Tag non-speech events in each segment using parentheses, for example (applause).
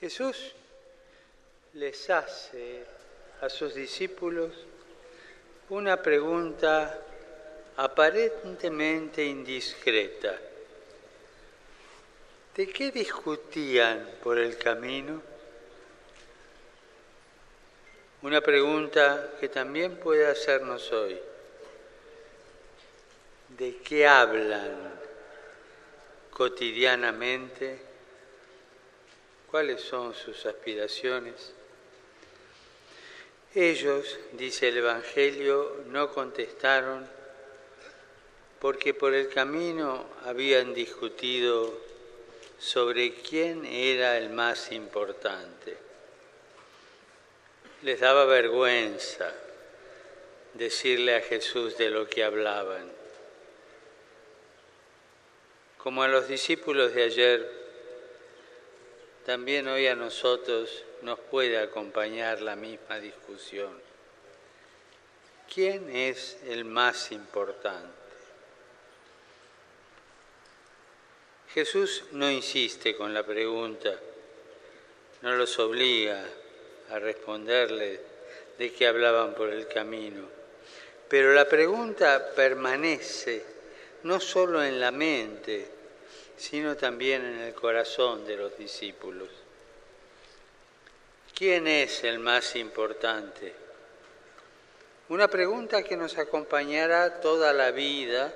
Jesús les hace a sus discípulos una pregunta aparentemente indiscreta. ¿De qué discutían por el camino? Una pregunta que también puede hacernos hoy. ¿De qué hablan cotidianamente? ¿Cuáles son sus aspiraciones? Ellos, dice el Evangelio, no contestaron porque por el camino habían discutido sobre quién era el más importante. Les daba vergüenza decirle a Jesús de lo que hablaban. Como a los discípulos de ayer, también hoy a nosotros nos puede acompañar la misma discusión. ¿Quién es el más importante? Jesús no insiste con la pregunta, no los obliga a responderle de qué hablaban por el camino, pero la pregunta permanece no solo en la mente, sino también en el corazón de los discípulos. ¿Quién es el más importante? Una pregunta que nos acompañará toda la vida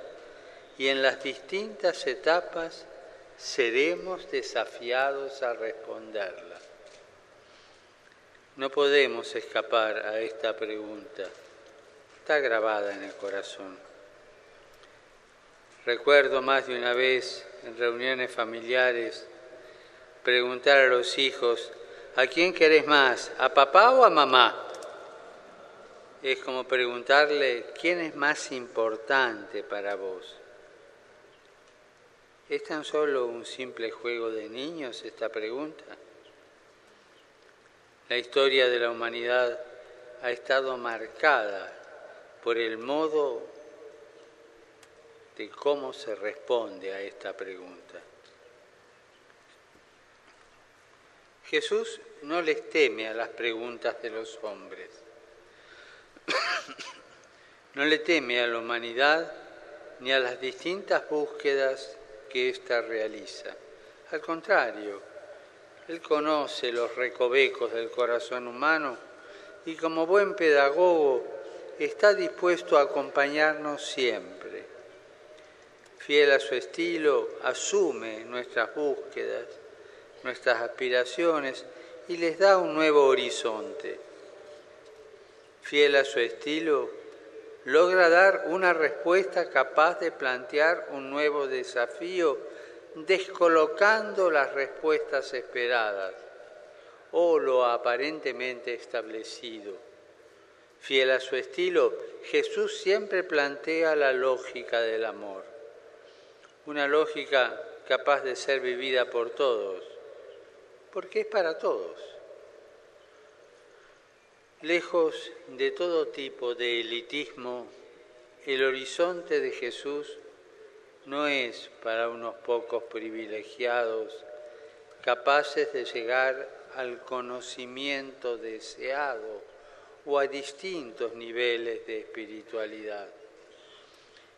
y en las distintas etapas seremos desafiados a responderla. No podemos escapar a esta pregunta. Está grabada en el corazón. Recuerdo más de una vez en reuniones familiares preguntar a los hijos, ¿A quién querés más? ¿A papá o a mamá? Es como preguntarle, ¿quién es más importante para vos? ¿Es tan solo un simple juego de niños esta pregunta? La historia de la humanidad ha estado marcada por el modo de cómo se responde a esta pregunta. Jesús no les teme a las preguntas de los hombres. (coughs) no le teme a la humanidad ni a las distintas búsquedas que ésta realiza. Al contrario, Él conoce los recovecos del corazón humano y como buen pedagogo está dispuesto a acompañarnos siempre. Fiel a su estilo, asume nuestras búsquedas nuestras aspiraciones y les da un nuevo horizonte. Fiel a su estilo, logra dar una respuesta capaz de plantear un nuevo desafío, descolocando las respuestas esperadas o lo aparentemente establecido. Fiel a su estilo, Jesús siempre plantea la lógica del amor, una lógica capaz de ser vivida por todos porque es para todos. Lejos de todo tipo de elitismo, el horizonte de Jesús no es para unos pocos privilegiados capaces de llegar al conocimiento deseado o a distintos niveles de espiritualidad.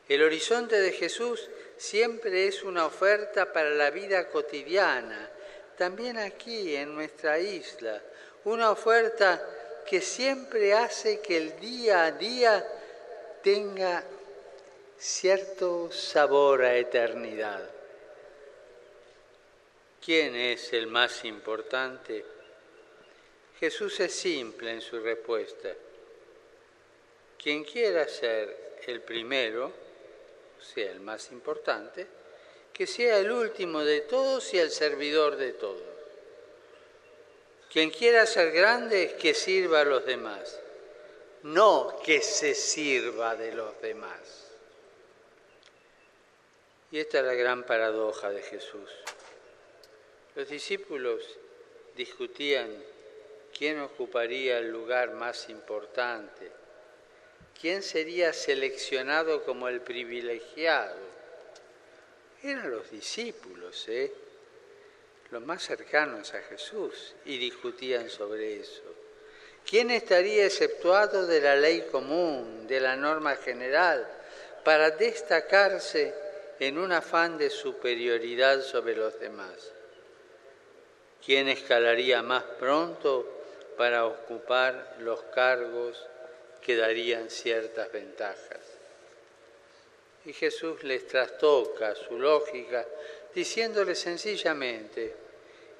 El horizonte de Jesús siempre es una oferta para la vida cotidiana, también aquí en nuestra isla, una oferta que siempre hace que el día a día tenga cierto sabor a eternidad. ¿Quién es el más importante? Jesús es simple en su respuesta. Quien quiera ser el primero, sea el más importante, que sea el último de todos y el servidor de todos. Quien quiera ser grande, que sirva a los demás, no que se sirva de los demás. Y esta es la gran paradoja de Jesús. Los discípulos discutían quién ocuparía el lugar más importante, quién sería seleccionado como el privilegiado eran los discípulos, ¿eh? los más cercanos a Jesús y discutían sobre eso. ¿Quién estaría exceptuado de la ley común, de la norma general, para destacarse en un afán de superioridad sobre los demás? ¿Quién escalaría más pronto para ocupar los cargos que darían ciertas ventajas? Y Jesús les trastoca su lógica diciéndole sencillamente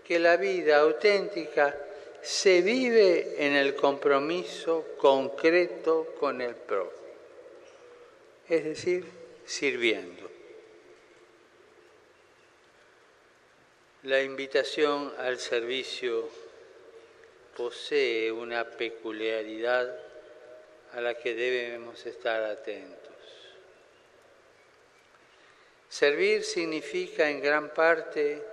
que la vida auténtica se vive en el compromiso concreto con el prójimo, es decir, sirviendo. La invitación al servicio posee una peculiaridad a la que debemos estar atentos. Servir significa en gran parte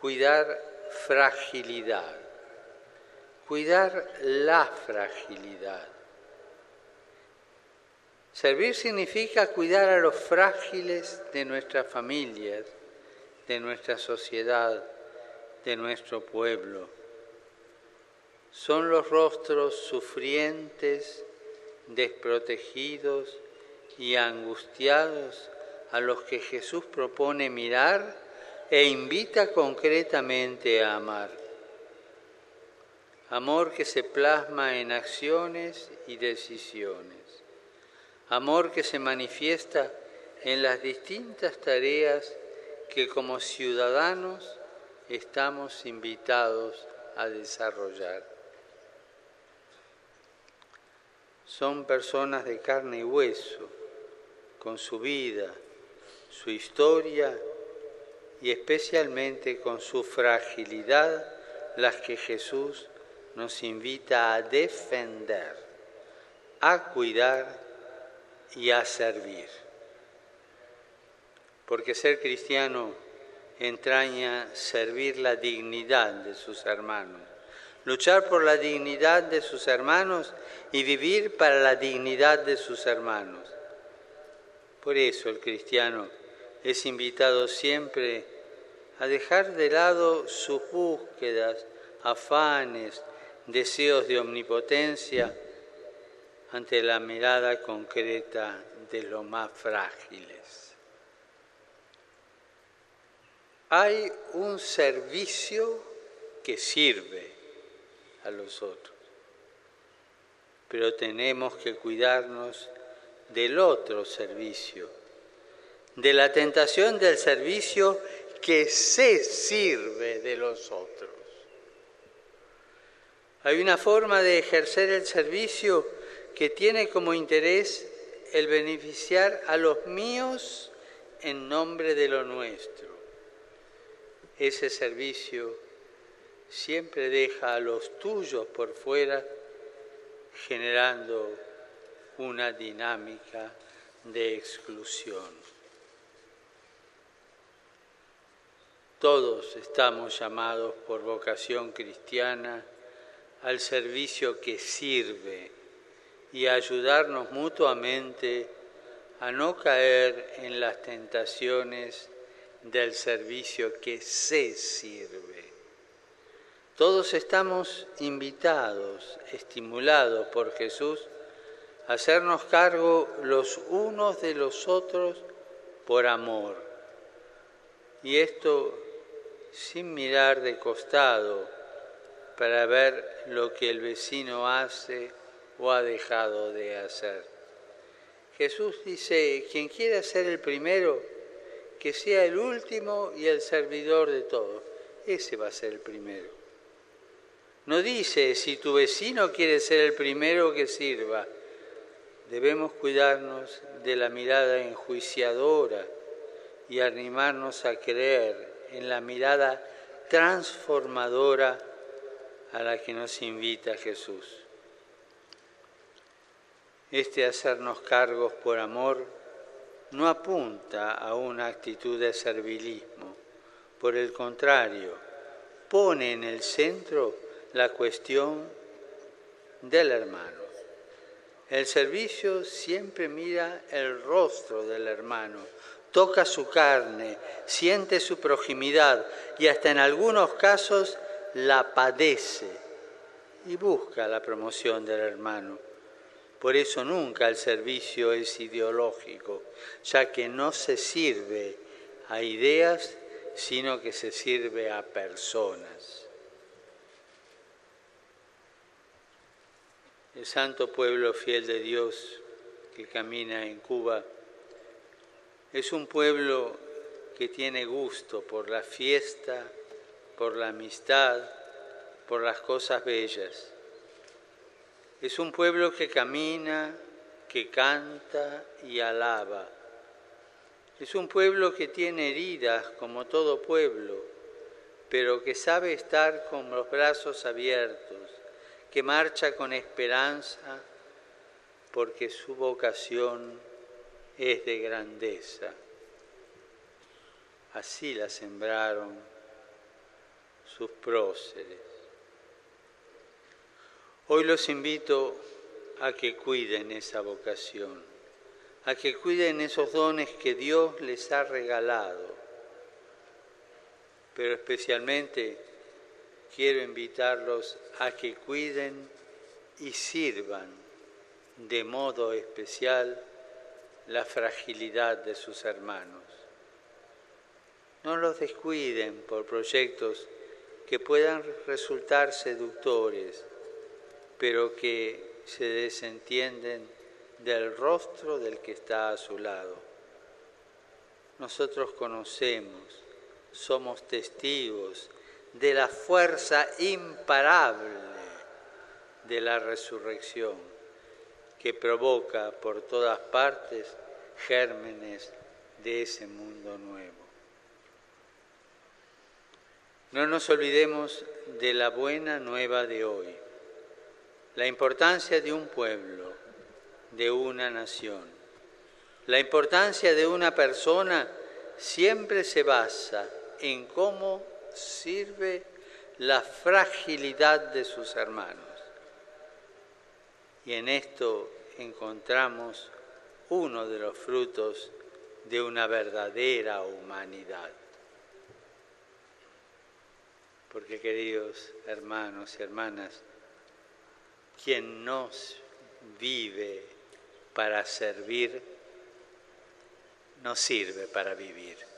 cuidar fragilidad, cuidar la fragilidad. Servir significa cuidar a los frágiles de nuestras familias, de nuestra sociedad, de nuestro pueblo. Son los rostros sufrientes, desprotegidos y angustiados a los que Jesús propone mirar e invita concretamente a amar. Amor que se plasma en acciones y decisiones. Amor que se manifiesta en las distintas tareas que como ciudadanos estamos invitados a desarrollar. Son personas de carne y hueso, con su vida, su historia y especialmente con su fragilidad las que Jesús nos invita a defender, a cuidar y a servir. Porque ser cristiano entraña servir la dignidad de sus hermanos, luchar por la dignidad de sus hermanos y vivir para la dignidad de sus hermanos. Por eso el cristiano es invitado siempre a dejar de lado sus búsquedas, afanes, deseos de omnipotencia ante la mirada concreta de los más frágiles. Hay un servicio que sirve a los otros, pero tenemos que cuidarnos del otro servicio de la tentación del servicio que se sirve de los otros. Hay una forma de ejercer el servicio que tiene como interés el beneficiar a los míos en nombre de lo nuestro. Ese servicio siempre deja a los tuyos por fuera, generando una dinámica de exclusión. Todos estamos llamados por vocación cristiana al servicio que sirve y a ayudarnos mutuamente a no caer en las tentaciones del servicio que se sirve. Todos estamos invitados, estimulados por Jesús, a hacernos cargo los unos de los otros por amor. Y esto sin mirar de costado para ver lo que el vecino hace o ha dejado de hacer. Jesús dice, quien quiera ser el primero, que sea el último y el servidor de todos. Ese va a ser el primero. No dice, si tu vecino quiere ser el primero que sirva, debemos cuidarnos de la mirada enjuiciadora y animarnos a creer en la mirada transformadora a la que nos invita Jesús. Este hacernos cargos por amor no apunta a una actitud de servilismo, por el contrario, pone en el centro la cuestión del hermano. El servicio siempre mira el rostro del hermano, toca su carne, siente su proximidad y hasta en algunos casos la padece y busca la promoción del hermano. Por eso nunca el servicio es ideológico, ya que no se sirve a ideas, sino que se sirve a personas. El santo pueblo fiel de Dios que camina en Cuba es un pueblo que tiene gusto por la fiesta, por la amistad, por las cosas bellas. Es un pueblo que camina, que canta y alaba. Es un pueblo que tiene heridas como todo pueblo, pero que sabe estar con los brazos abiertos que marcha con esperanza porque su vocación es de grandeza. Así la sembraron sus próceres. Hoy los invito a que cuiden esa vocación, a que cuiden esos dones que Dios les ha regalado, pero especialmente quiero invitarlos a que cuiden y sirvan de modo especial la fragilidad de sus hermanos. No los descuiden por proyectos que puedan resultar seductores, pero que se desentienden del rostro del que está a su lado. Nosotros conocemos, somos testigos de la fuerza imparable de la resurrección que provoca por todas partes gérmenes de ese mundo nuevo. No nos olvidemos de la buena nueva de hoy, la importancia de un pueblo, de una nación. La importancia de una persona siempre se basa en cómo sirve la fragilidad de sus hermanos. Y en esto encontramos uno de los frutos de una verdadera humanidad. Porque queridos hermanos y hermanas, quien nos vive para servir, no sirve para vivir.